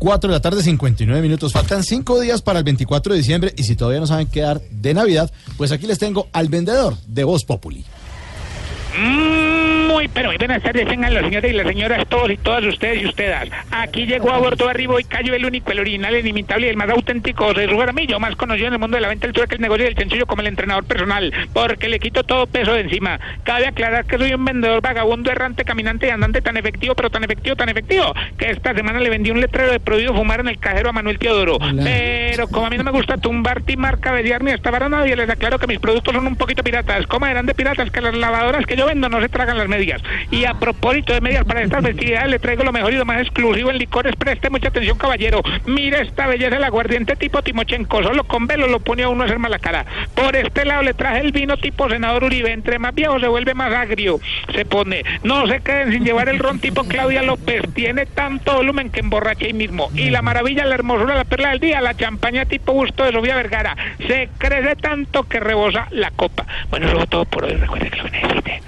4 de la tarde, 59 minutos. Faltan 5 días para el 24 de diciembre y si todavía no saben qué dar de Navidad, pues aquí les tengo al vendedor de Voz Populi. Muy, pero muy buenas tardes, tengan los señores y las señoras, todos y todas ustedes y ustedes. Aquí llegó a bordo arriba y cayó el único, el original, el inimitable y el más auténtico José Jaramillo, más conocido en el mundo de la venta, el trueque, el negocio y el sencillo como el entrenador personal, porque le quito todo peso de encima. Cabe aclarar que soy un vendedor vagabundo, errante, caminante y andante tan efectivo, pero tan efectivo, tan efectivo, que esta semana le vendí un letrero de prohibido fumar en el cajero a Manuel Teodoro. Pero como a mí no me gusta tumbar, timar, cabellear ni estabar a nadie, les aclaro que mis productos son un poquito piratas. ¿Cómo eran de piratas? Que las lavadoras que yo vendo no se tragan las medias. Y a propósito de medias para estas festividades, le traigo lo mejor y lo más exclusivo en licores. Preste mucha atención, caballero. Mire esta belleza, el aguardiente tipo Timochenko. Solo con velo lo pone a uno a hacer mala cara. Por este lado le traje el vino tipo senador Uribe. Entre más viejo se vuelve más agrio. Se pone. No se queden sin llevar el ron tipo Claudia López. Tiene tanto volumen que emborracha ahí mismo. Y la maravilla, la hermosura, la perla del día, la champaña tipo gusto de Sofía Vergara. Se crece tanto que rebosa la copa. Bueno, eso es todo por hoy. Recuerde que lo que necesite.